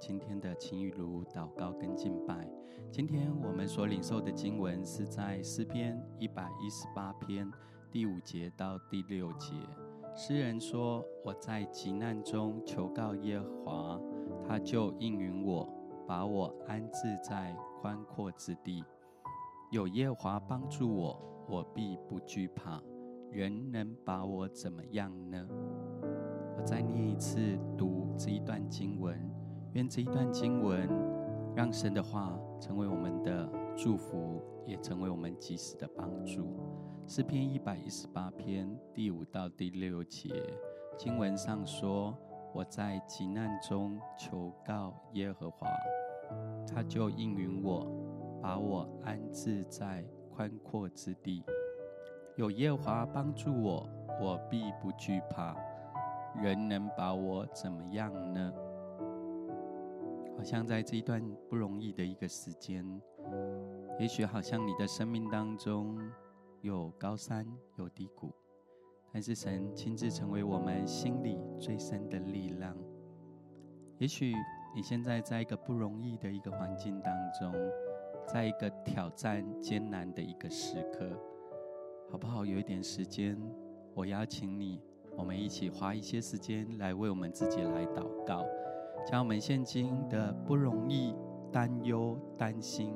今天的晴雨如祷告跟敬拜。今天我们所领受的经文是在诗篇一百一十八篇第五节到第六节。诗人说：“我在急难中求告耶和华，他就应允我，把我安置在宽阔之地。有耶和华帮助我，我必不惧怕。人能把我怎么样呢？”我再念一次读这一段经文，愿这一段经文让神的话成为我们的祝福，也成为我们及时的帮助。诗篇一百一十八篇第五到第六节经文上说：“我在急难中求告耶和华，他就应允我，把我安置在宽阔之地。有耶和华帮助我，我必不惧怕。”人能把我怎么样呢？好像在这一段不容易的一个时间，也许好像你的生命当中有高山有低谷，但是神亲自成为我们心里最深的力量。也许你现在在一个不容易的一个环境当中，在一个挑战艰难的一个时刻，好不好？有一点时间，我邀请你。我们一起花一些时间来为我们自己来祷告，将我们现今的不容易、担忧、担心，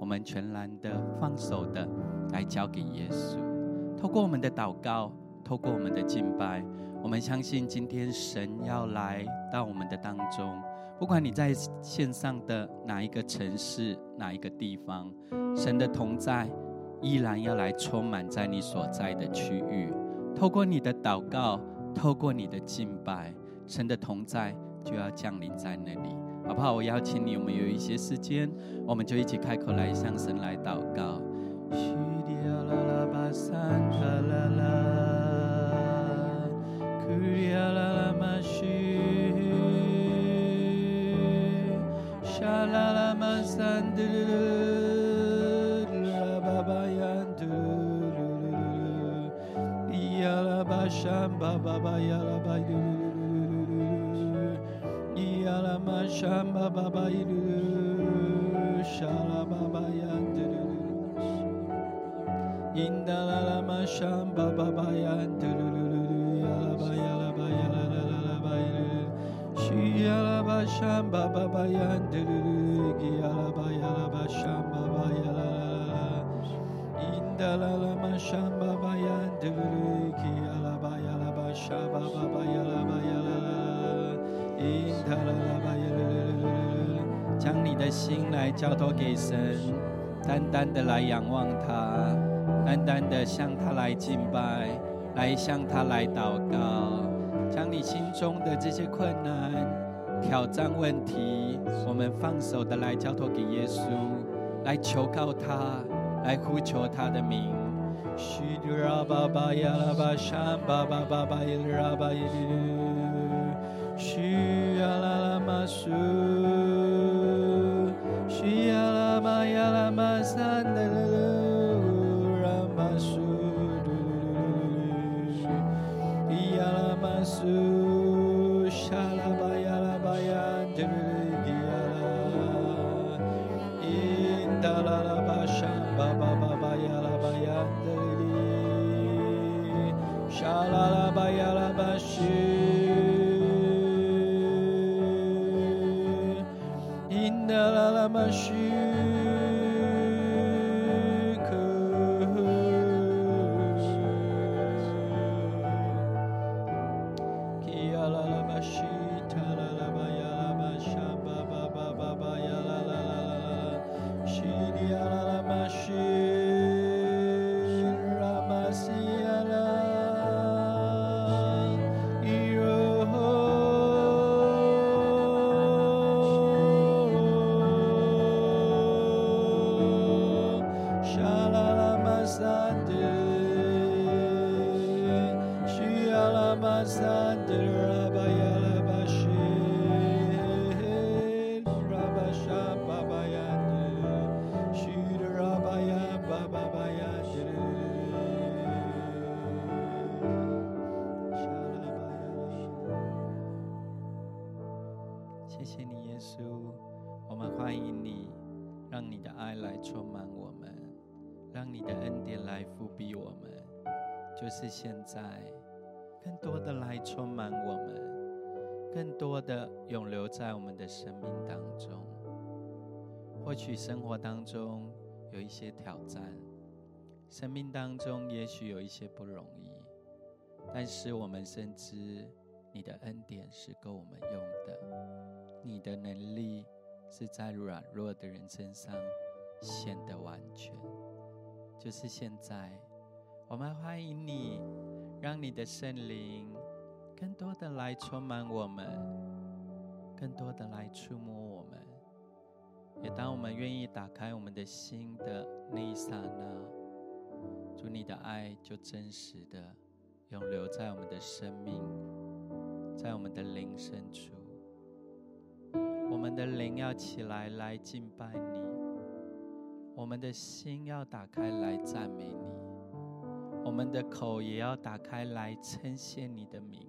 我们全然的放手的来交给耶稣。透过我们的祷告，透过我们的敬拜，我们相信今天神要来到我们的当中。不管你在线上的哪一个城市、哪一个地方，神的同在依然要来充满在你所在的区域。透过你的祷告，透过你的敬拜，神的同在就要降临在那里，好不好？我邀请你，我们有一些时间，我们就一起开口来向神来祷告。yalama şamba baba yürü şala baba yandırılır indalama şamba baba yandırılır yalaba yalaba yalaba yürü şi yalaba şamba baba yandırılır yalaba yalaba şamba baba yalala indalama şamba baba yandırılır yalaba yalaba şamba baba yalaba yalala 将你的心来交托给神，单单的来仰望他，单单的向他来敬拜，来向他来祷告，将你心中的这些困难、挑战、问题，我们放手的来交托给耶稣，来求告他，来呼求他的名。西呀啦啦马苏，是现在，更多的来充满我们，更多的永留在我们的生命当中。或许生活当中有一些挑战，生命当中也许有一些不容易，但是我们深知你的恩典是够我们用的，你的能力是在软弱的人身上。显得完全，就是现在，我们欢迎你，让你的圣灵更多的来充满我们，更多的来触摸我们。也当我们愿意打开我们的心的那一刹那，主你的爱就真实的永留在我们的生命，在我们的灵深处。我们的灵要起来来敬拜你。我们的心要打开来赞美你，我们的口也要打开来称谢你的名，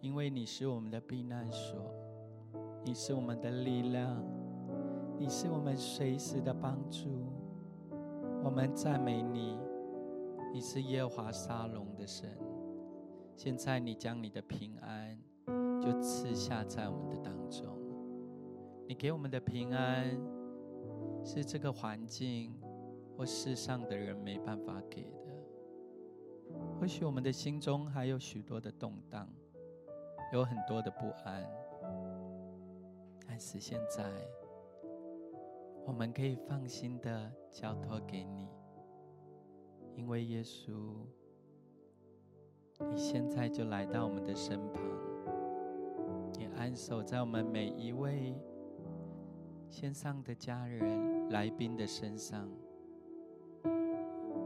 因为你是我们的避难所，你是我们的力量，你是我们随时的帮助。我们赞美你，你是耶华沙龙的神。现在你将你的平安就赐下在我们的当中，你给我们的平安。是这个环境或世上的人没办法给的。或许我们的心中还有许多的动荡，有很多的不安，但是现在我们可以放心的交托给你，因为耶稣，你现在就来到我们的身旁，你安守在我们每一位线上的家人、来宾的身上，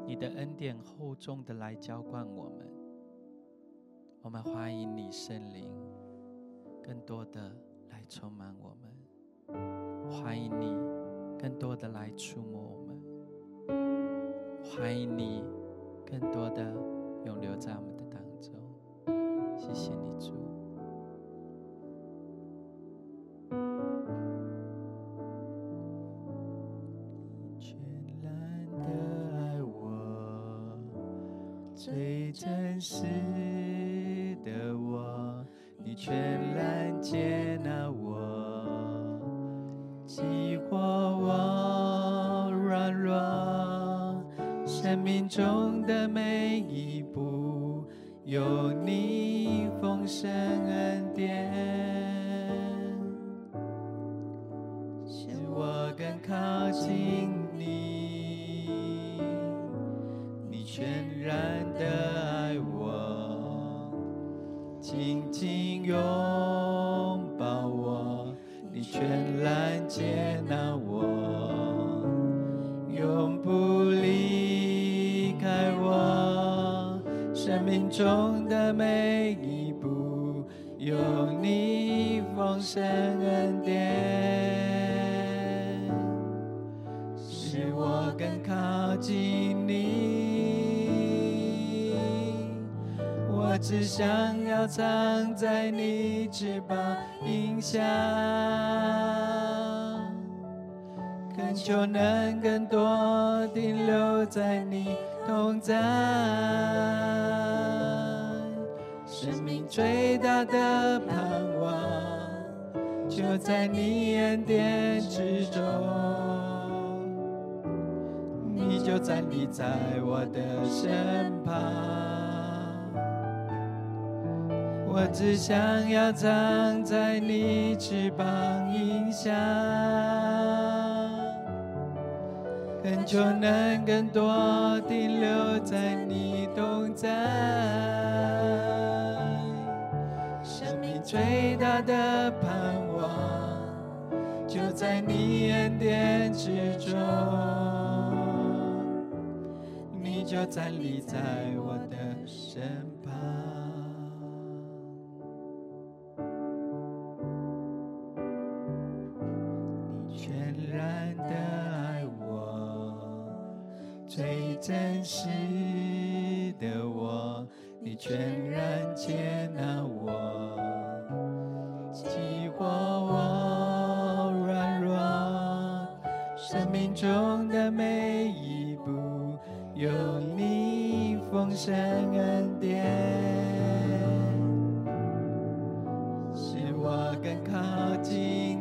你的恩典厚重的来浇灌我们。我们欢迎你圣灵，更多的来充满我们。欢迎你，更多的来触摸我们。欢迎你，更多的永留在我们的当中。谢谢你，真实的我，你全在我的身旁。我只想要藏在你翅膀荫下，恳求能更多停留在你同在。生命最大的盼望，就在你恩典之中，要站立在我的身旁你全然的爱我最真实的我你全然接纳我激活我软弱生命中的每一有你，风声暗点，使我更靠近。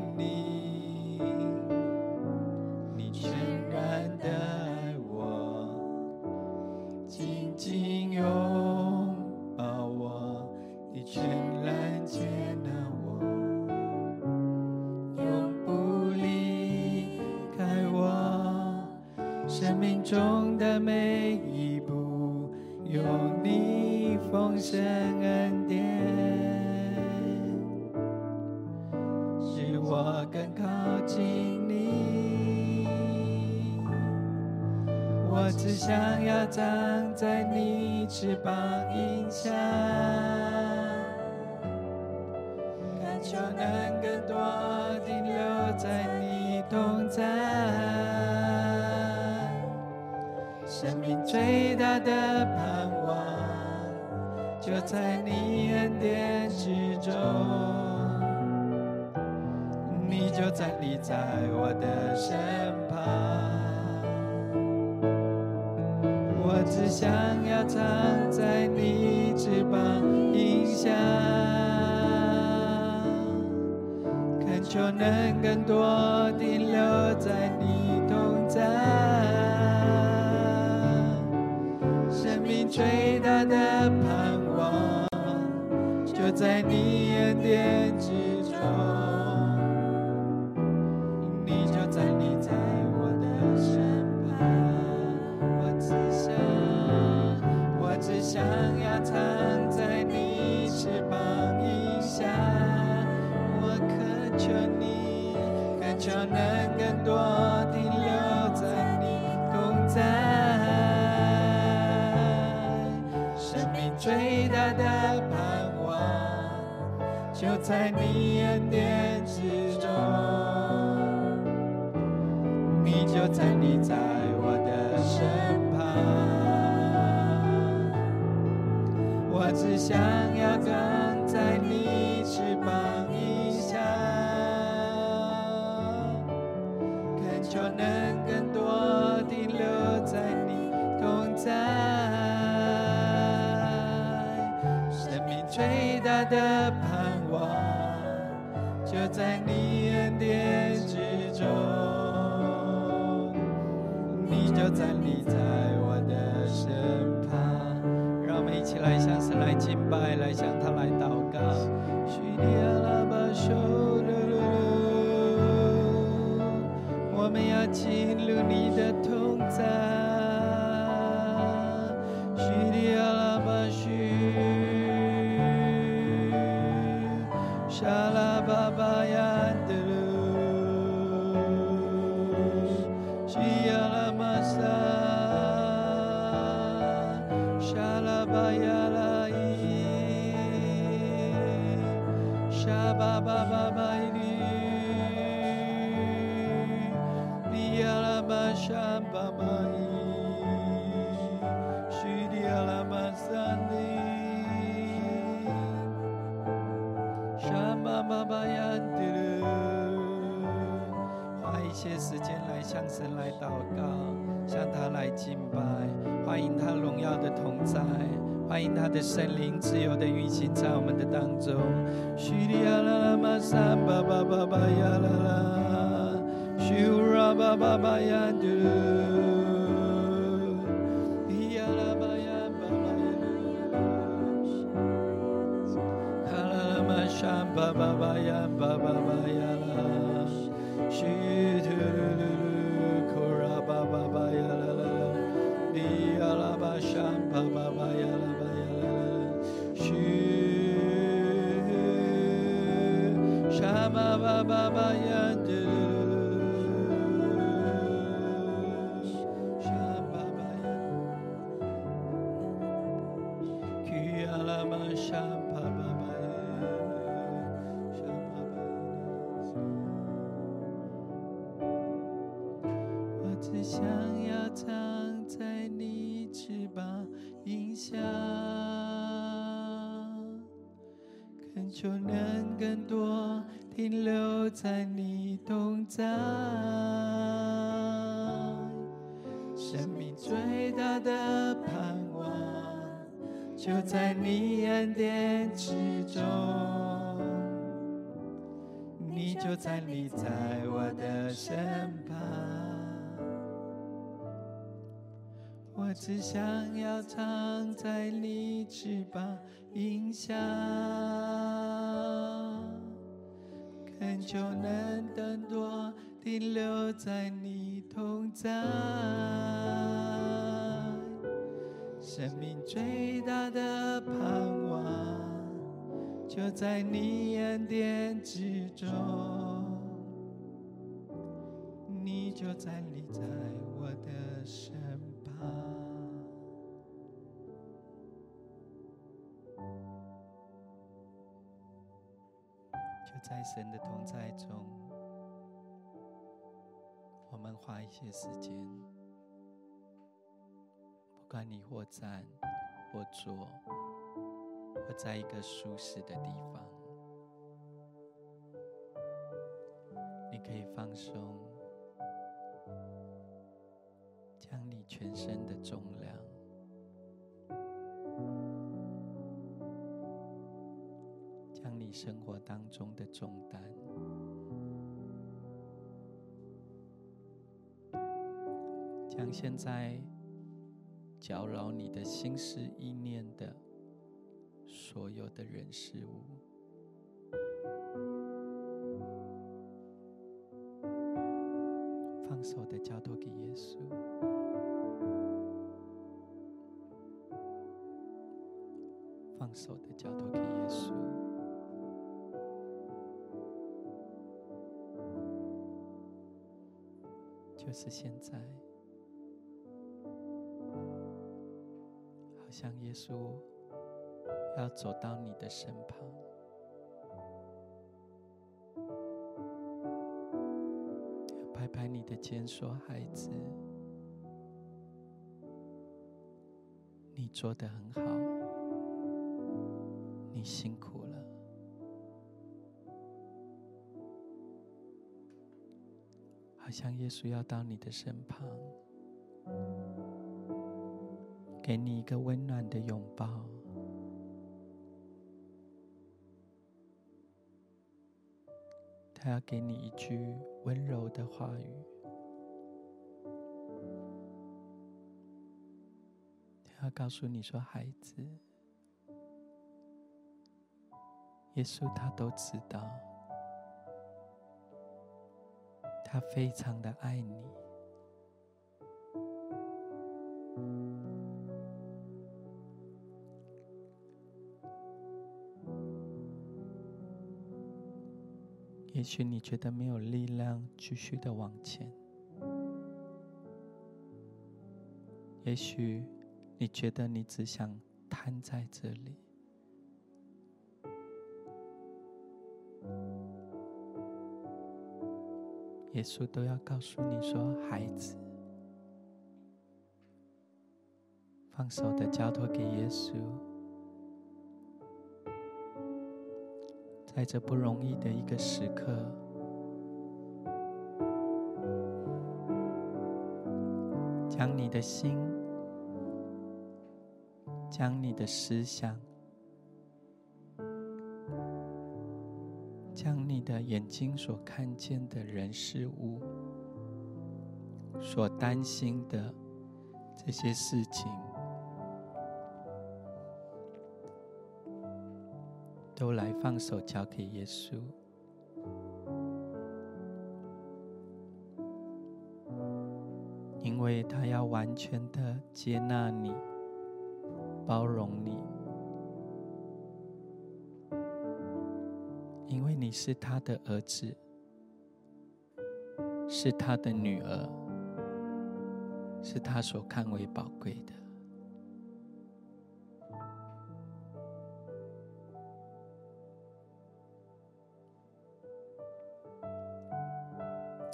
每一步有你奉献恩典，使我更靠近你。我只想要站在你翅膀荫下。就能更多停留在你同在。生命最大的盼望，就在你恩典之中，你就站立在我的身旁，我只想要藏在你翅膀荫下，恳求能更多地留在你同在。最大的盼望就在你耳边之中，你就在你在我的身旁，我只想，我只想要躺在你翅膀以下，我渴求你，渴求能更多。在你眼边心操在你同在。生命最大的盼望，就在你恩典之中。你就站立在我的身旁，我只想要藏在你翅膀荫下。恳求能更多停留在你同在。生命最大的盼望，就在你恩典之中。你就站立在我的身旁，神的同在中，我们花一些时间。不管你或站或坐，或在一个舒适的地方，你可以放松，将你全身的重量，生活当中的重担，将现在。搅扰你的心思意念的所有的人事物，放手的交托给耶稣，放手的交托给耶稣，就是现在。好像耶稣要走到你的身旁，拍拍你的肩，说：“孩子，你做得很好，你辛苦像耶稣要到你的身旁。给你一个温暖的拥抱，他要给你一句温柔的话语，他要告诉你说：“孩子，耶稣他都知道，他非常的爱你。”也许你觉得没有力量继续的往前，也许你觉得你只想瘫在这里，耶稣都要告诉你说：“孩子，放手的交托给耶稣。”在这不容易的一个时刻，将你的心，将你的思想，将你的眼睛所看见的人事物，所担心的这些事情。都来放手交给耶稣，因为他要完全的接纳你，包容你，是他的儿子，是他的女儿，是他所看为宝贵的。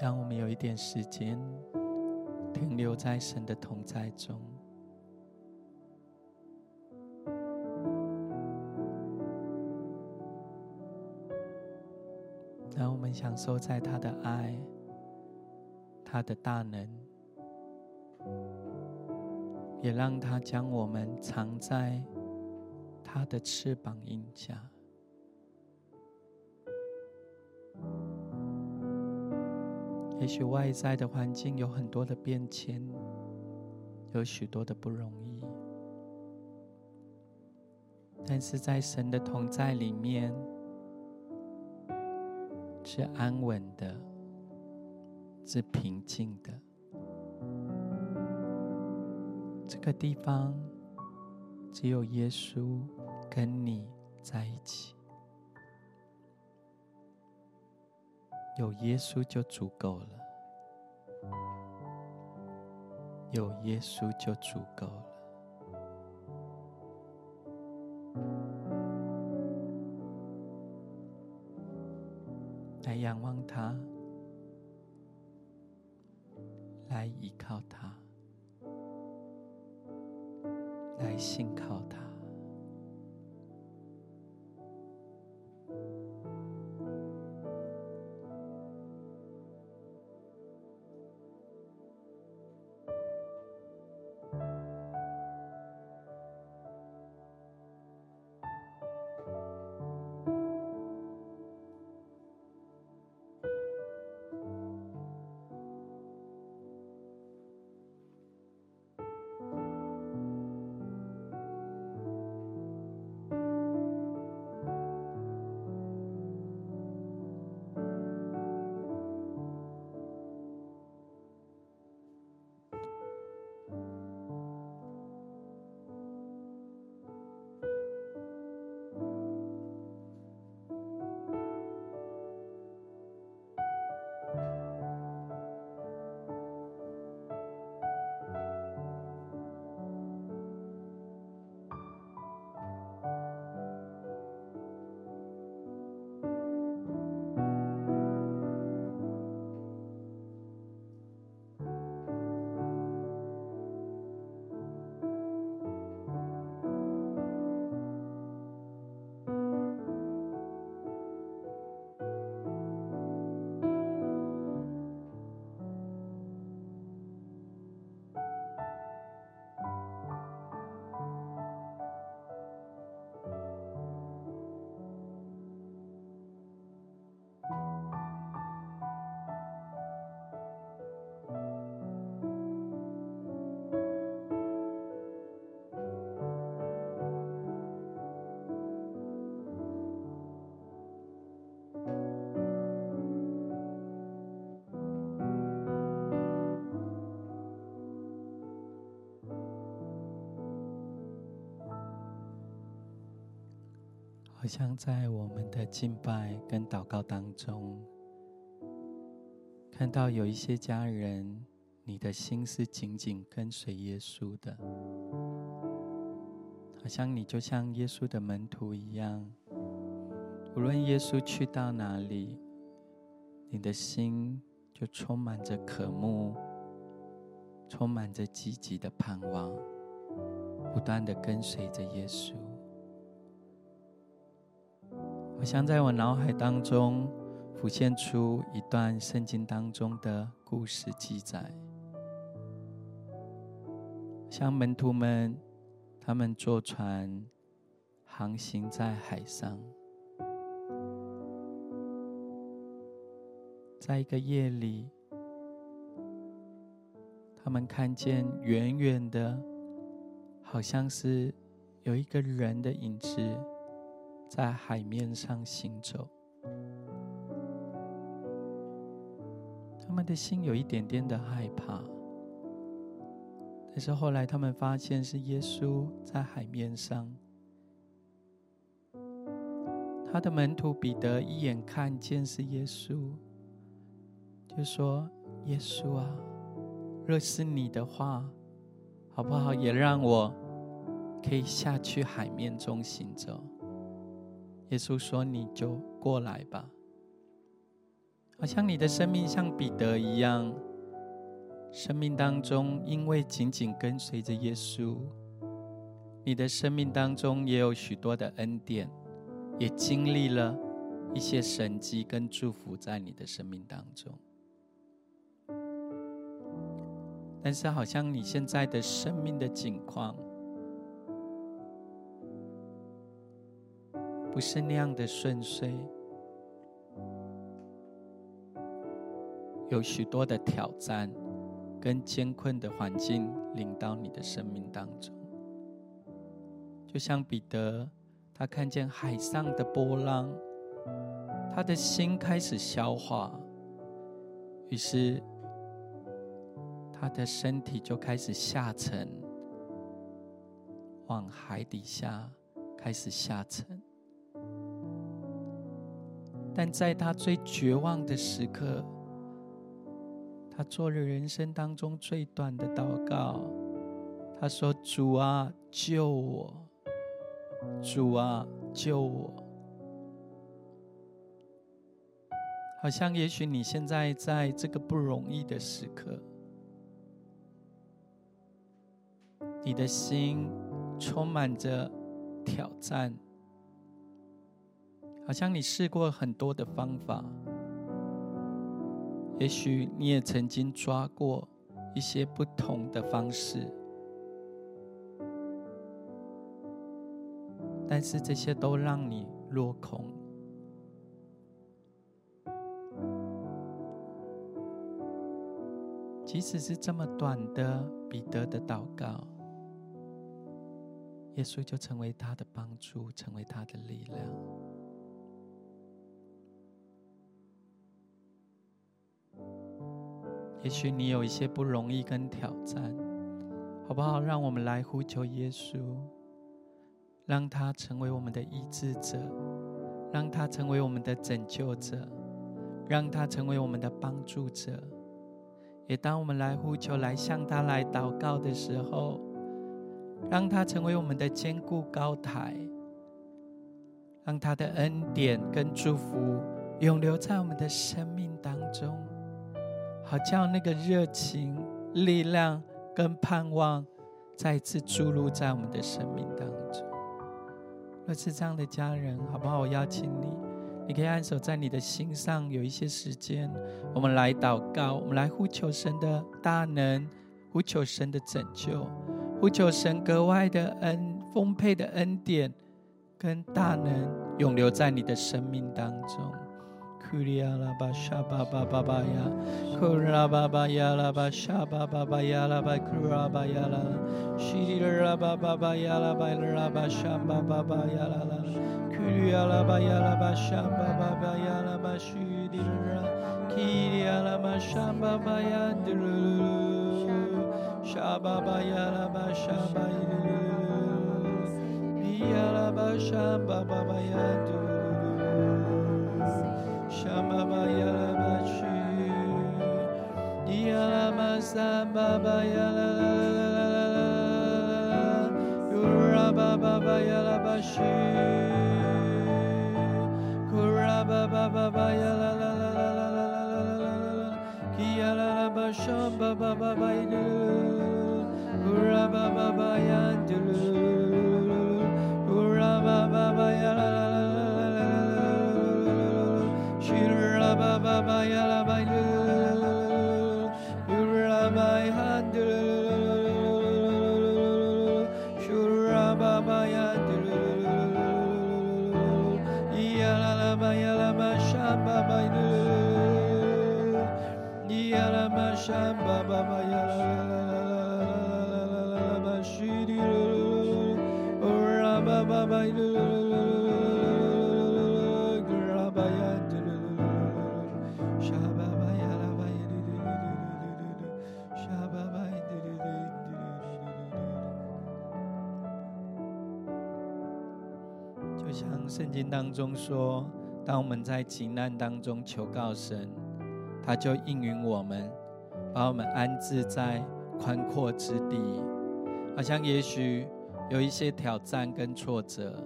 让我们有一点时间停留在神的同在中，们享受在他的爱、他的大能、也让他将我们藏在他的翅膀荫下。也许外在的环境有很多的变迁，有许多的不容易，但是在神的同在里面，是安稳的，是平静的。这个地方只有耶稣跟你在一起。有耶稣就足够了，有耶稣就足够了。仰望他，来依靠他，来信靠他。像在我们的敬拜跟祷告当中，看到有一些家人，你的心是紧紧跟随耶稣的，好像你就像耶稣的门徒一样，无论耶稣去到哪里，你的心就充满着渴慕，充满着积极的盼望，不断的跟随着耶稣。我想在我脑海当中浮现出一段圣经当中的故事记载，像门徒们，他们坐船航行在海上，在一个夜里，他们看见远远的，好像是有一个人的影子。在海面上行走，他们的心有一点点的害怕。但是后来他们发现是耶稣在海面上，他的门徒彼得一眼看见是耶稣，就说：“耶稣啊，若是你的话，好不好？也让我可以下去海面中行走。”耶稣说：“你就过来吧。”好像你的生命像彼得一样，生命当中因为紧紧跟随着耶稣，你的生命当中也有许多的恩典，也经历了一些神迹跟祝福在你的生命当中。但是好像你现在的生命的境况，不是那样的顺遂，有许多的挑战跟艰困的环境临到你的生命当中，就像彼得，他看见海上的波浪，他的心开始消化，于是。他的身体就开始下沉，往海底下开始下沉。但在他最绝望的时刻，他做了人生当中最短的祷告。他说：“主啊，救我！主啊，救我！”好像也许你现在在这个不容易的时刻。你的心充满着挑战，好像你试过很多的方法，也许你也曾经抓过一些不同的方式，但是这些都让你落空。即使是这么短的彼得的祷告。耶稣就成为他的帮助，成为他的力量。也许你有一些不容易跟挑战，好不好？让我们来呼求耶稣，让他成为我们的医治者，让他成为我们的拯救者，让他成为我们的帮助者。也当我们来呼求、来向他来祷告的时候，让他成为我们的坚固高台，让他的恩典跟祝福永留在我们的生命当中，好叫那个热情、力量跟盼望再一次注入在我们的生命当中。若是这样的家人，好不好？我邀请你，你可以按手在你的心上，有一些时间，我们来祷告，我们来呼求神的大能，呼求神的拯救。呼求神格外的恩、丰沛的恩典跟大能，永留在你的生命当中。Kulala ba shaba ba ba ba ya, kulala ba ya la ba shaba ba ba ya la ba kulala ya la, shirila ba ba ba ya la ba la ba Kuriala ba ba ya la Bashaba Babayala by Kuraba Yala Shirira Baba Yala ba Raba Shamba Baba Yala ba Bayala Bashamba Baba Yala Bashudira Kiriala Bashamba Bayadru Shababa Yala Bashamba ba ba ya Yadru Shamaba Yalabashi Yalama Sambaba Yalala Kuraba Baba Yalabashi Kuraba Baba Yalala Kiyalaba Shamba Baba Kuraba Baba Yalabashi 沙巴巴巴呀啦啦啦。就像圣经当中说，当我们在急难当中求告神，他就应允我们，把我们安置在宽阔之地。好像也许。有一些挑战跟挫折，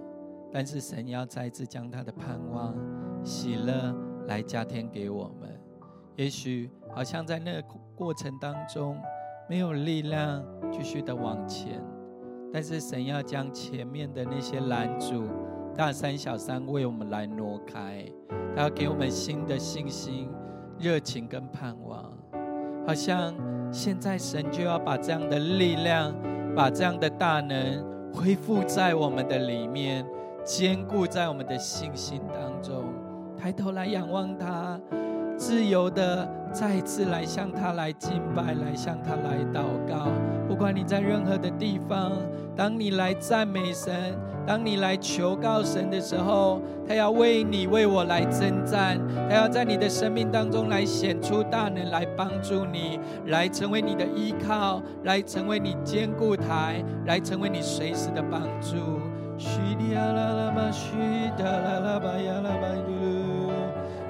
但是神要再次将他的盼望、喜乐来加添给我们。也许好像在那个过程当中没有力量继续的往前，但是神要将前面的那些拦阻、大山小山为我们来挪开，他要给我们新的信心、热情跟盼望。好像现在神就要把这样的力量，把这样的大能恢复在我们的里面，坚固在我们的信心当中。抬头来仰望他，自由的再一次来向他来敬拜，来向他来祷告。不管你在任何的地方，当你来赞美神，当你来求告神的时候，他要为你、为我来征战，他要在你的生命当中来显出大能，来帮助你，来成为你的依靠，来成为你坚固台，来成为你随时的帮助。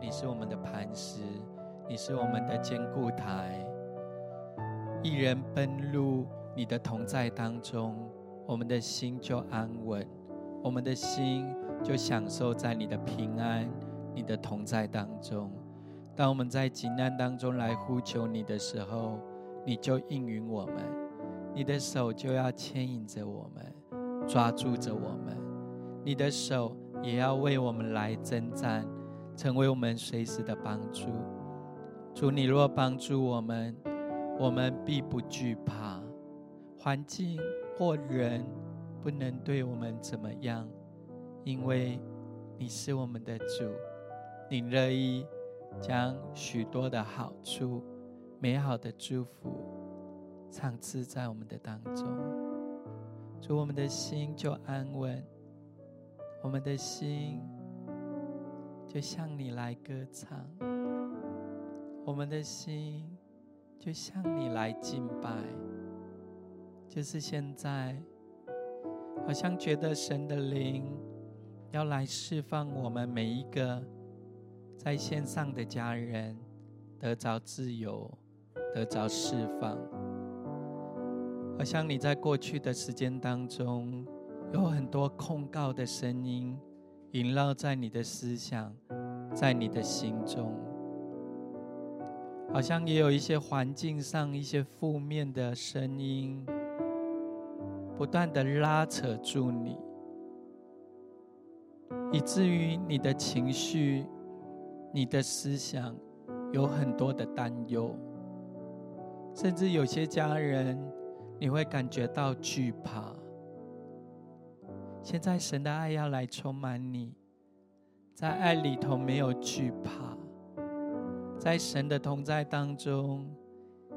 你是我们的磐石，你是我们的坚固台。一人奔入你的同在当中，我们的心就安稳，我们的心就享受在你的平安、你的同在当中。当我们在急难当中来呼求你的时候，你就应允我们，你的手就要牵引着我们，抓住着我们，你的手。也要为我们来征战，成为我们随时的帮助。主，你若帮助我们，我们必不惧怕。环境或人不能对我们怎么样，因为你是我们的主，你乐意将许多的好处、美好的祝福赏赐在我们的当中。主，我们的心就安稳。我们的心就向你来歌唱，我们的心就向你来敬拜。就是现在，好像觉得神的灵要来释放我们每一个在线上的家人，得着自由，得着释放。好像你在过去的时间当中。有很多控告的声音萦绕在你的思想，在你的心中，好像也有一些环境上一些负面的声音，不断的拉扯住你，以至于你的情绪、你的思想有很多的担忧，甚至有些家人你会感觉到惧怕。现在神的爱要来充满你，在爱里头没有惧怕，在神的同在当中，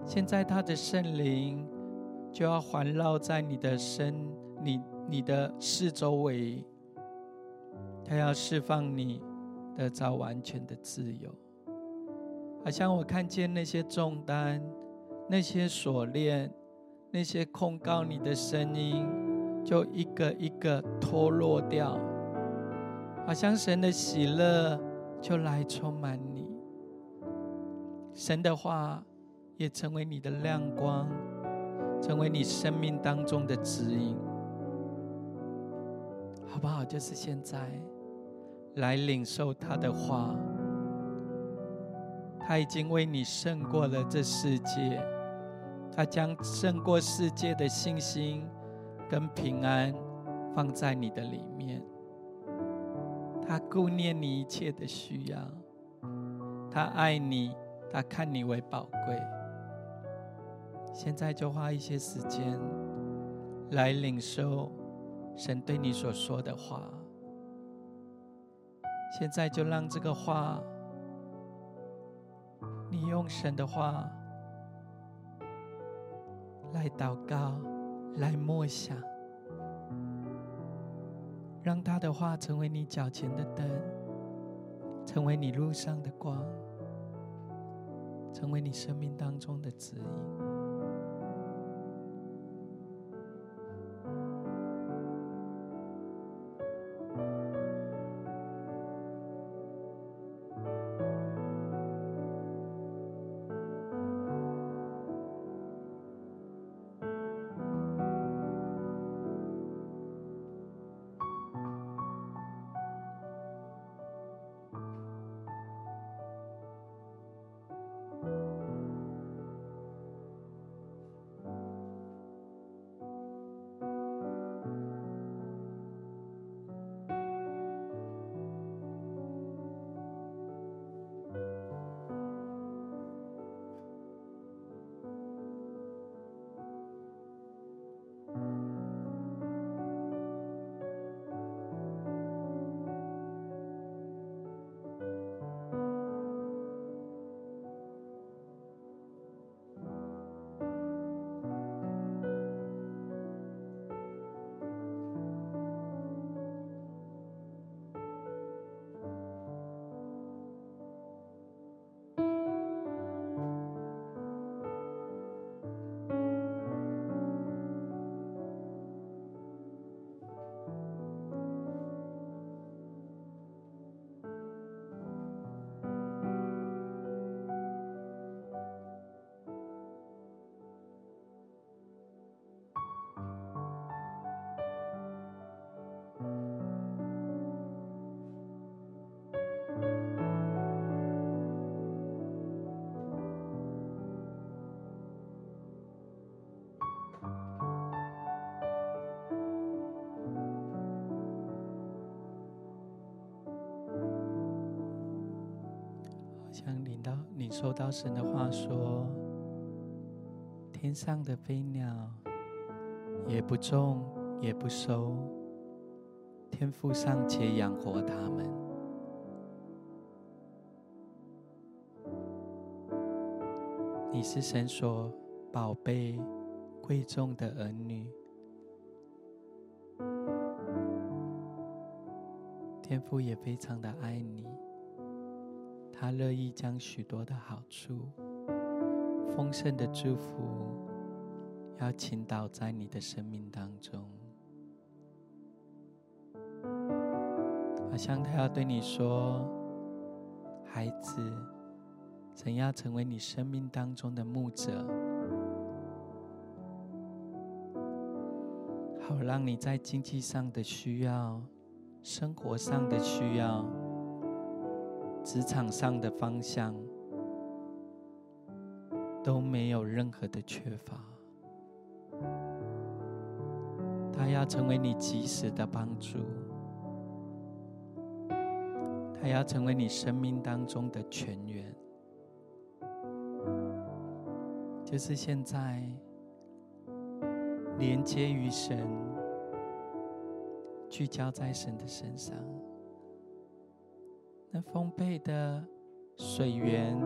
现在他的圣灵就要环绕在你的身、你你的四周围。他要释放你，得到完全的自由。好像我看见那些重担、那些锁链、那些控告你的声音，就一个一个脱落掉。好像神的喜乐就来充满你，神的话也成为你的亮光，成为你生命当中的指引，好不好？就是现在。来领受他的话，他已经为你胜过了这世界，他将胜过世界的信心跟平安放在你的里面。他顾念你一切的需要，他爱你，他看你为宝贵。现在就花一些时间来领受神对你所说的话。现在就让这个话，你用神的话来祷告，来默想，让他的话成为你脚前的灯，成为你路上的光，成为你生命当中的指引。想领到领收到神的话说：天上的飞鸟也不种也不收，天父尚且养活他们。你是神所宝贝贵重的儿女，天父也非常的爱你。他乐意将许多的好处、丰盛的祝福，要倾倒在你的生命当中。好像他要对你说：“孩子，怎样成为你生命当中的牧者，好让你在经济上的需要、生活上的需要。”职场上的方向都没有任何的缺乏，他要成为你及时的帮助，他要成为你生命当中的泉源，就是现在连接于神，聚焦在神的身上。那丰沛的水源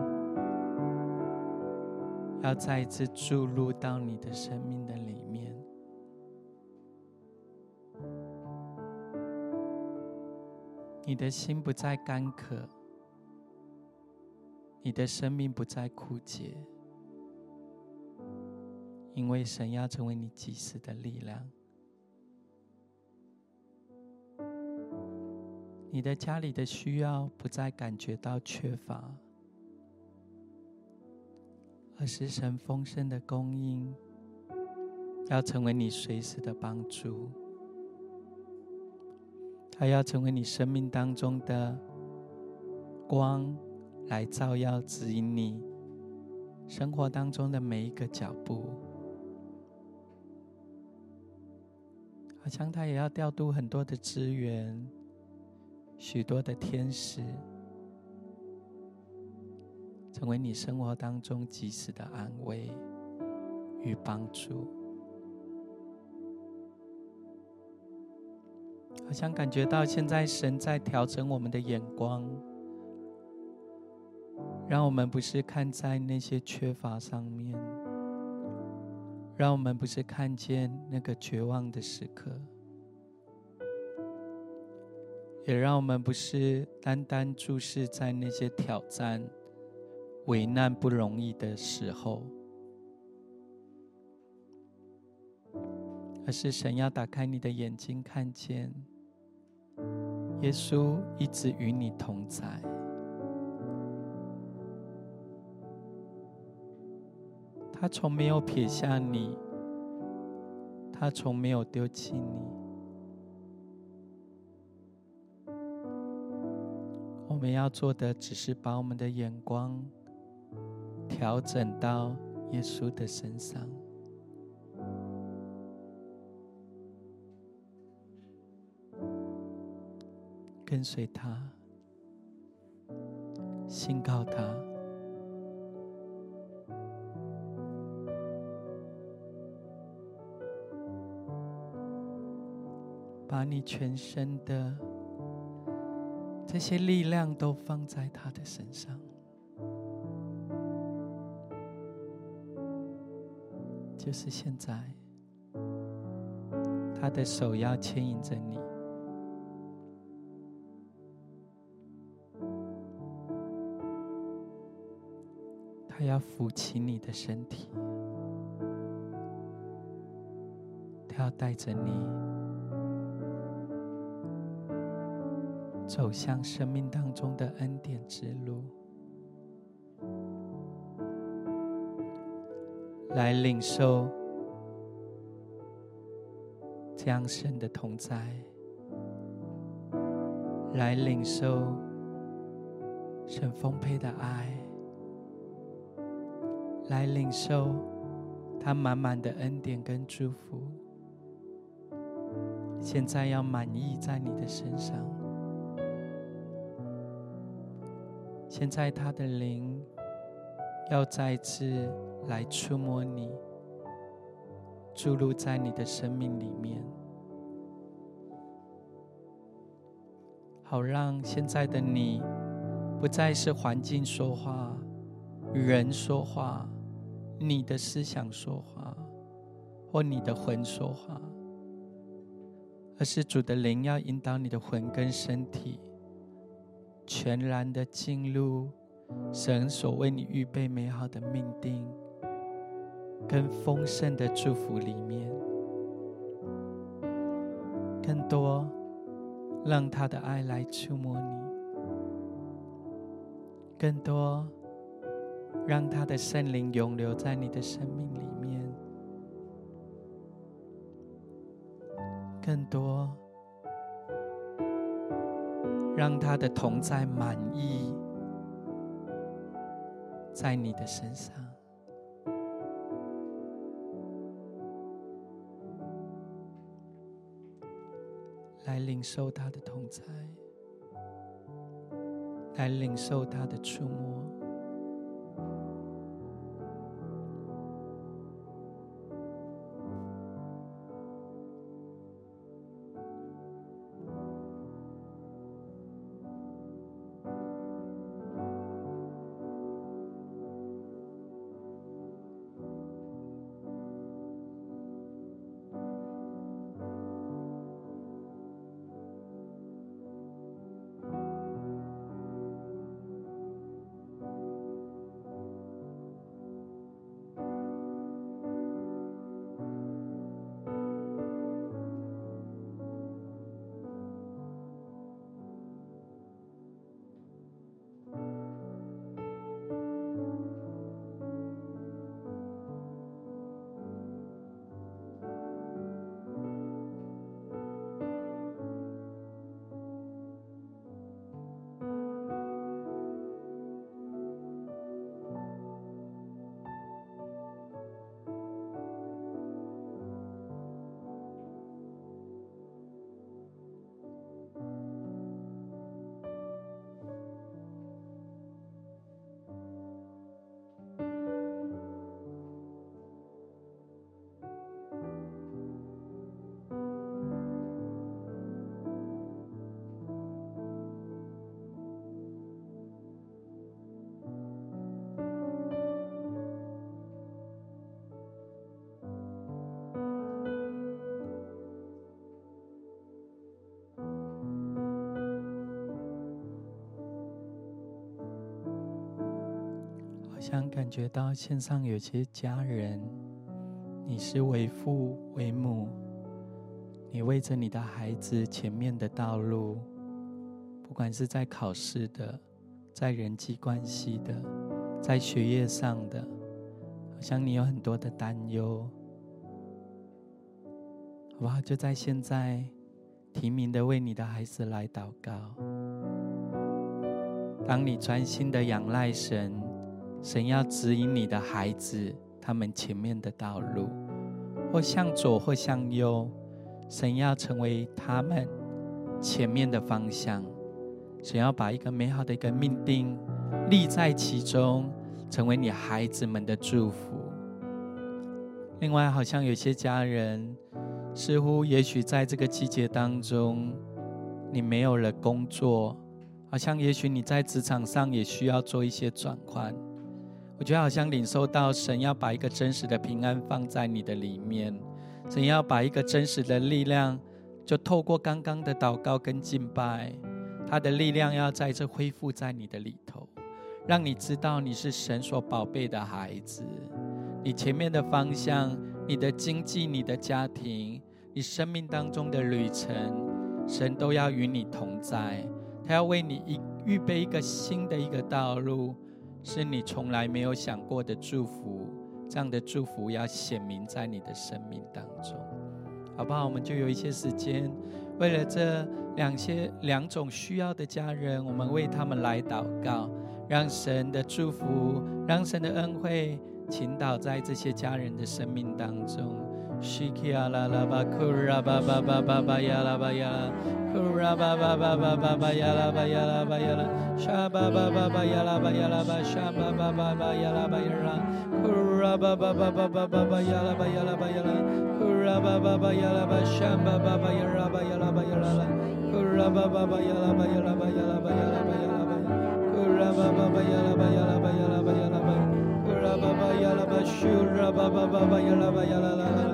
要再一次注入到你的生命的里面。你的心不再干渴，你的生命不再枯竭，因为神要成为你即时的力量。你的家里的需要不再感觉到缺乏，而是神丰盛的供应，要成为你随时的帮助。他要成为你生命当中的光，来照耀、指引你生活当中的每一个脚步。好像他也要调度很多的资源，许多的天使，成为你生活当中及时的安慰与帮助。好像感觉到现在神在调整我们的眼光，让我们不是看在那些缺乏上面，让我们不是看见那个绝望的时刻，也让我们不是单单注视在那些挑战、危难不容易的时候，而是神要打开你的眼睛，看见。耶稣一直与你同在，他从没有撇下你，他从没有丢弃你。我们要做的只是把我们的眼光调整到耶稣的身上。跟随他，信靠他，把你全身的这些力量都放在他的身上，就是现在，他的手要牵引着你。他要扶起你的身体，他要带着你走向生命当中的恩典之路，来领受这样神的同在，来领受神丰沛的爱。来领受他满满的恩典跟祝福，现在要满溢在你的身上。现在他的灵要再次来触摸你，注入在你的生命里面，好让现在的你不再是环境说话，人说话。你的思想说话，或你的魂说话，而是主的灵要引导你的魂跟身体，全然的进入神所为你预备美好的命定，跟丰盛的祝福里面，更多让他的爱来触摸你，更多。让他的圣灵永留在你的生命里面，更多让他的同在满意在你的身上，来领受他的同在，来领受他的触摸。像感觉到线上有些家人，你是为父为母，你为着你的孩子前面的道路，不管是在考试的，在人际关系的，在学业上的，好像你有很多的担忧，好不好？就在现在，提名的为你的孩子来祷告。当你专心的仰赖神。神要指引你的孩子，他们前面的道路，或向左，或向右。神要成为他们前面的方向。神要把一个美好的一个命定立在其中，成为你孩子们的祝福。另外，好像有些家人，似乎也许在这个季节当中，你没有了工作，好像也许你在职场上也需要做一些转换。我觉得好像领受到神要把一个真实的平安放在你的里面，神要把一个真实的力量，就透过刚刚的祷告跟敬拜，他的力量要在这恢复在你的里头，让你知道你是神所宝贝的孩子，你前面的方向、你的经济、你的家庭、你生命当中的旅程，神都要与你同在，他要为你一预备一个新的一个道路。是你从来没有想过的祝福，这样的祝福要显明在你的生命当中，好不好？我们就有一些时间，为了这两些两种需要的家人，我们为他们来祷告，让神的祝福，让神的恩惠倾倒在这些家人的生命当中。Kura ba ba ba ba ba ba ya la ba ya la ba ya la sha ba ba ba ba ya la ba ya la ba sha ba ba ba ba ya la ba ya la Kura ba ba ba ba ba ba ba ya la ba ya la ba ya la Kura ba ba ba ya la ba sha ba ba ba ya la ba ya la ba ya la Kura ba ba ba ya la ba ya la ba ya la ba ya la ba ya la ba Kura ba ba ba ya la ba ya la ba ya la ba ya la ba Kura ba ba ya la ba shura ba ba ba ba ya la ba ya la la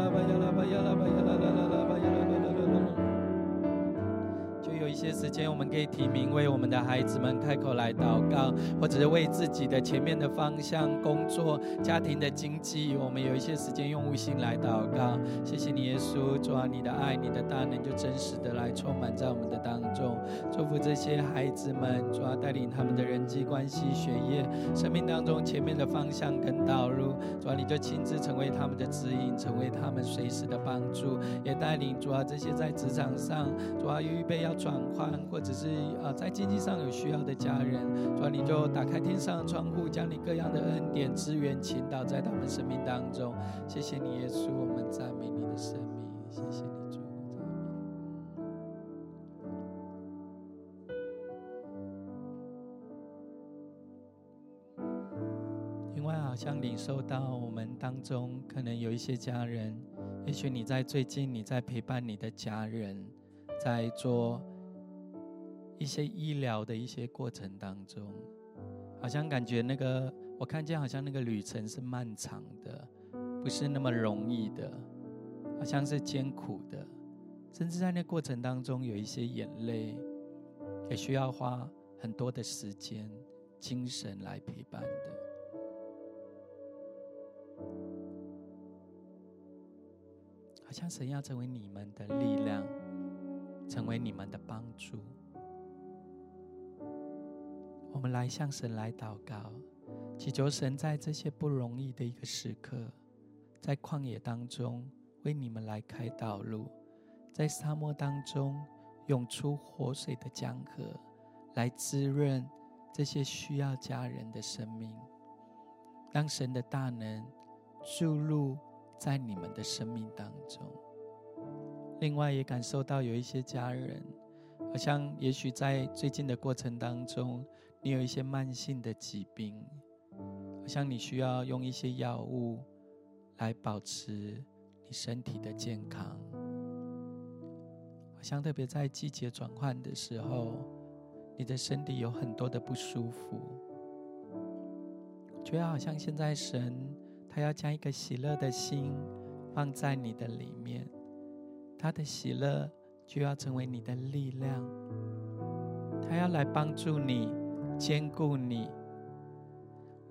一些时间，我们可以提名为我们的孩子们开口来祷告，或者是为自己的前面的方向、工作、家庭的经济，我们有一些时间用悟性来祷告。谢谢你，耶稣，主啊，你的爱、你的大能就真实的来充满在我们的当中。祝福这些孩子们，主啊，带领他们的人际关系、学业、生命当中前面的方向跟道路。主啊，你就亲自成为他们的指引，成为他们随时的帮助，也带领主啊这些在职场上，主啊预备要。转宽，或者是啊，在经济上有需要的家人，主啊，你就打开天上的窗户，将你各样的恩典资源倾倒在他们生命当中。谢谢你，耶稣，我们赞美你的生命。谢谢你，主，另外，好像领受到我们当中可能有一些家人，也许你在最近你在陪伴你的家人。在做一些医疗的一些过程当中，好像感觉那个我看见好像那个旅程是漫长的，不是那么容易的，好像是艰苦的，甚至在那过程当中有一些眼泪，也需要花很多的时间、精神来陪伴的，好像神要成为你们的力量。成为你们的帮助，我们来向神来祷告，祈求神在这些不容易的一个时刻，在旷野当中为你们来开道路，在沙漠当中涌出活水的江河，来滋润这些需要家人的生命，让神的大能注入在你们的生命当中。另外也感受到有一些家人，好像也许在最近的过程当中，你有一些慢性的疾病，好像你需要用一些药物来保持你身体的健康。好像特别在季节转换的时候，你的身体有很多的不舒服，觉得好像现在神他要将一个喜乐的心放在你的里面，他的喜乐就要成为你的力量，他要来帮助你，坚固你，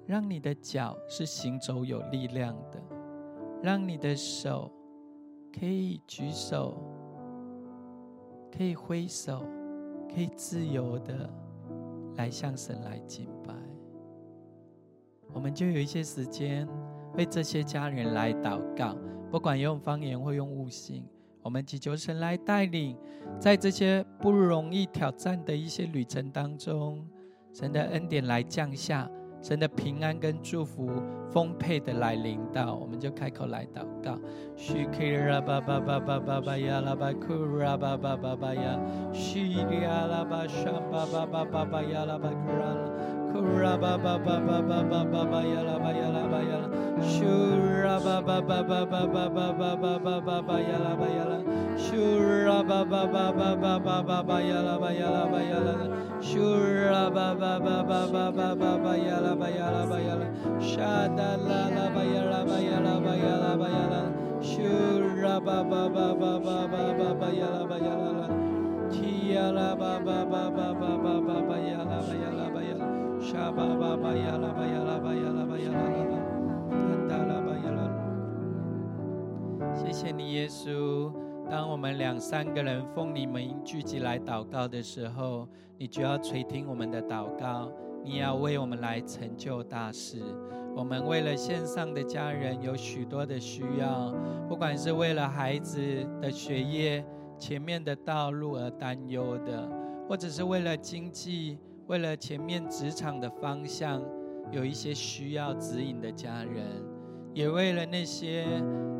让你的脚是行走有力量的，让你的手可以举手，可以挥手，可以自由的来向神来敬拜。我们就有一些时间为这些家人来祷告。不管用方言或用悟性，我们祈求神来带领，在这些不容易挑战的一些旅程当中，神的恩典来降下，神的平安跟祝福，丰沛的来临到，我们就开口来祷告。Shura ba ba ba ba ba ba ba ba ba ba ba ba yala ba yala. Shura ba ba ba ba ba ba ba ba yala ba yala ba yala. Shura ba ba ba ba ba ba ba ba yala ba yala ba yala. Shada la la ba yala ba yala ba yala ba yala. Shura ba ba ba ba ba ba ba ba yala ba yala la. Yala ba ba ba ba ba ba ba ba yala ba yala ba yala. Shaba ba ba yala ba yala ba yala ba yala la. 谢谢你，耶稣。当我们两三个人奉你名聚集来祷告的时候，你就要垂听我们的祷告，你要为我们来成就大事。我们为了线上的家人有许多的需要，不管是为了孩子的学业、前面的道路而担忧的，或者是为了经济。为了前面职场的方向，有一些需要指引的家人，也为了那些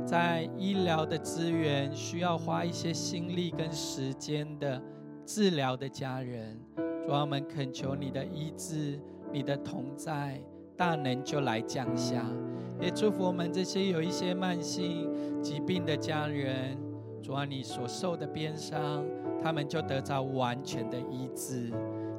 在医疗的资源需要花一些心力跟时间的治疗的家人，主啊，我们恳求你的医治，你的同在，大能就来降下。也祝福我们这些有一些慢性疾病的家人，主啊，你所受的鞭伤，他们就得到完全的医治。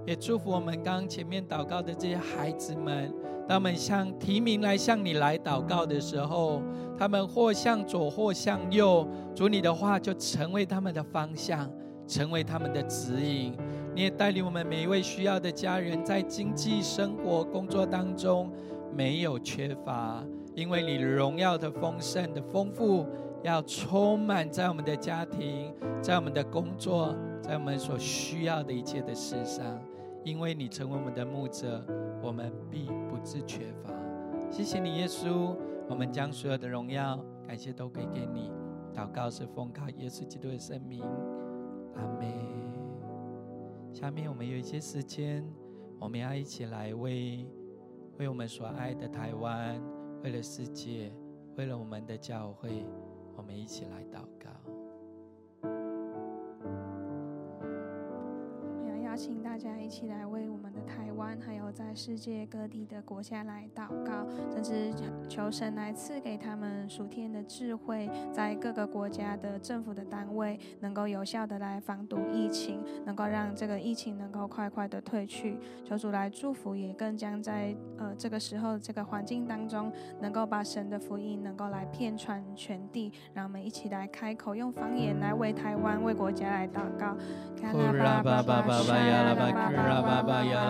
也祝福我们刚刚前面祷告的这些孩子们，当他们向提名来向你来祷告的时候，他们或向左或向右，主你的话就成为他们的方向，成为他们的指引。你也带领我们每一位需要的家人，在经济、生活、工作当中没有缺乏，因为你荣耀的丰盛的丰富要充满在我们的家庭，在我们的工作，在我们所需要的一切的事上。因为你成为我们的牧者，我们必不致缺乏。谢谢你，耶稣。我们将所有的荣耀、感谢都归给你。祷告是奉靠耶稣基督的圣名，阿门。下面我们有一些时间，我们要一起来为为我们所爱的台湾，为了世界，为了我们的教会，我们一起来祷邀。请大家一起来为我们台湾，还有在世界各地的国家来祷告，甚至求神来赐给他们属天的智慧，在各个国家的政府的单位能够有效的来防堵疫情，能够让这个疫情能够快快的退去。求主来祝福，也更将在呃这个时候这个环境当中，能够把神的福音能够来遍传全地。让我们一起来开口，用方言来为台湾、为国家来祷告。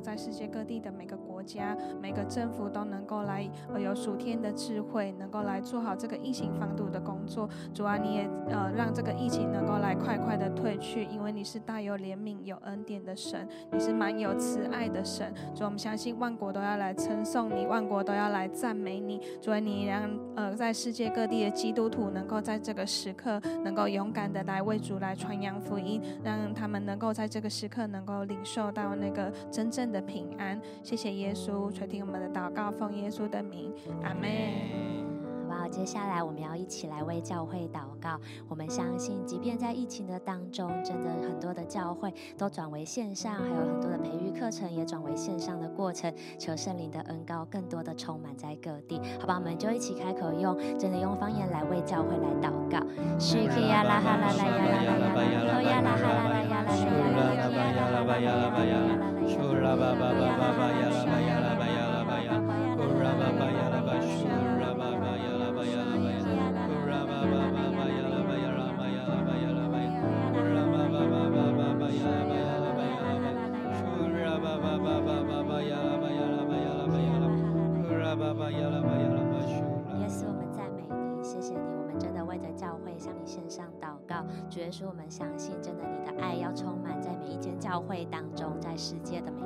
在世界各地的每个国家，每个政府都能够来呃有属天的智慧，能够来做好这个疫情防堵的工作。主啊，你也呃让这个疫情能够来快快的退去，因为你是大有怜悯、有恩典的神，你是满有慈爱的神。主，我们相信万国都要来称颂你，万国都要来赞美你。主啊，你让呃在世界各地的基督徒能够在这个时刻能够勇敢的来为主来传扬福音，让他们能够在这个时刻能够领受到那个真正的平安。谢谢耶稣垂听我们的祷告，奉耶稣的名，阿门。不好？接下来我们要一起来为教会祷告。我们相信，即便在疫情的当中，真的很多的教会都转为线上，还有很多的培育课程也转为线上的过程。求圣灵的恩膏更多的充满在各地，好吧？我们就一起开口用，真的用方言来为教会来祷告。是可呀啦哈啦啦呀啦啦呀啦，哦呀啦哈啦啦呀啦啦呀啦啦呀啦啦呀啦啦呀啦啦。是啦吧吧吧吧吧呀啦吧呀啦吧呀啦吧呀，哦啦吧吧使。我们相信，真的你的爱要充满在每一间教会当中，在世界的。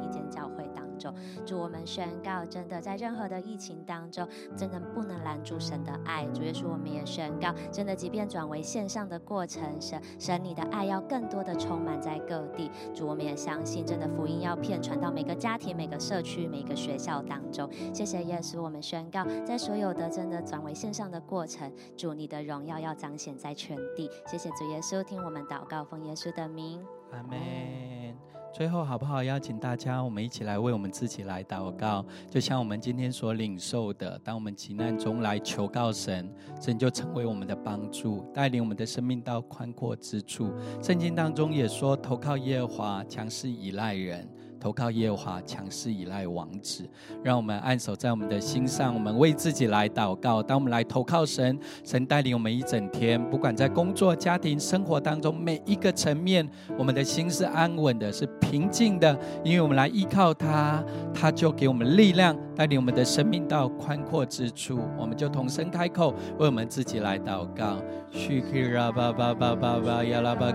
主，我们宣告，真的在任何的疫情当中，真的不能拦住神的爱。主耶稣，我们也宣告，真的即便转为线上的过程，神神你的爱要更多的充满在各地。主，我们也相信，真的福音要遍传到每个家庭、每个社区、每个学校当中。谢谢耶稣，我们宣告，在所有的真的转为线上的过程，主你的荣耀要彰显在全地。谢谢主耶稣，听我们祷告，奉耶稣的名，阿门。最后，好不好？邀请大家，我们一起来为我们自己来祷告。就像我们今天所领受的，当我们急难中来求告神，神就成为我们的帮助，带领我们的生命到宽阔之处。圣经当中也说：“投靠耶和华，强势依赖人。”投靠耶和华，强势倚赖王子。让我们按手在我们的心上，我们为自己来祷告。当我们来投靠神，神带领我们一整天，不管在工作、家庭、生活当中每一个层面，我们的心是安稳的，是平静的，因为我们来依靠他，他就给我们力量，带领我们的生命到宽阔之处。我们就同声开口，为我们自己来祷告。巴巴呀啦巴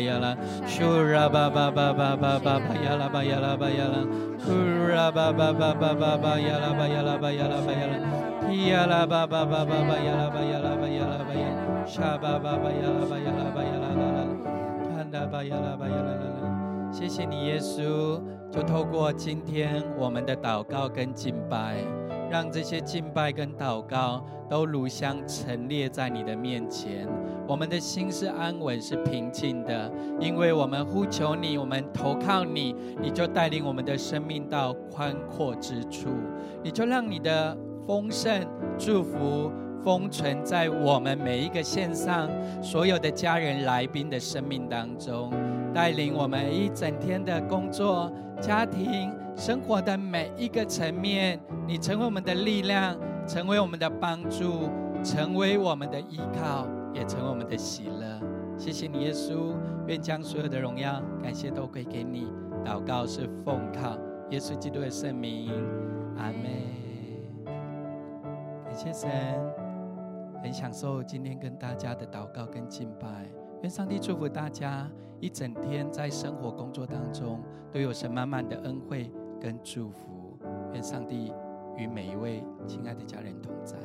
呀啦巴巴呀啦，呼啦巴巴巴巴巴巴呀啦巴呀啦巴呀啦巴呀啦，提呀啦巴巴巴巴巴呀啦巴呀啦巴呀啦巴呀，沙巴巴巴呀啦巴呀啦巴呀啦啦啦，看哒巴呀啦巴呀啦啦啦。谢谢你，耶稣，就透过今天我们的祷告跟敬拜，让这些敬拜跟祷告都如香陈列在你的面前。我们的心是安稳、是平静的，因为我们呼求你，我们投靠你，你就带领我们的生命到宽阔之处，你就让你的丰盛、祝福封存在我们每一个线上所有的家人、来宾的生命当中，带领我们一整天的工作、家庭、生活的每一个层面，你成为我们的力量，成为我们的帮助，成为我们的依靠。也成为我们的喜乐，谢谢你，耶稣。愿将所有的荣耀、感谢都归给你。祷告是奉靠耶稣基督的圣名，阿门。感谢神，很享受今天跟大家的祷告跟敬拜。愿上帝祝福大家一整天在生活工作当中都有神满满的恩惠跟祝福。愿上帝与每一位亲爱的家人同在。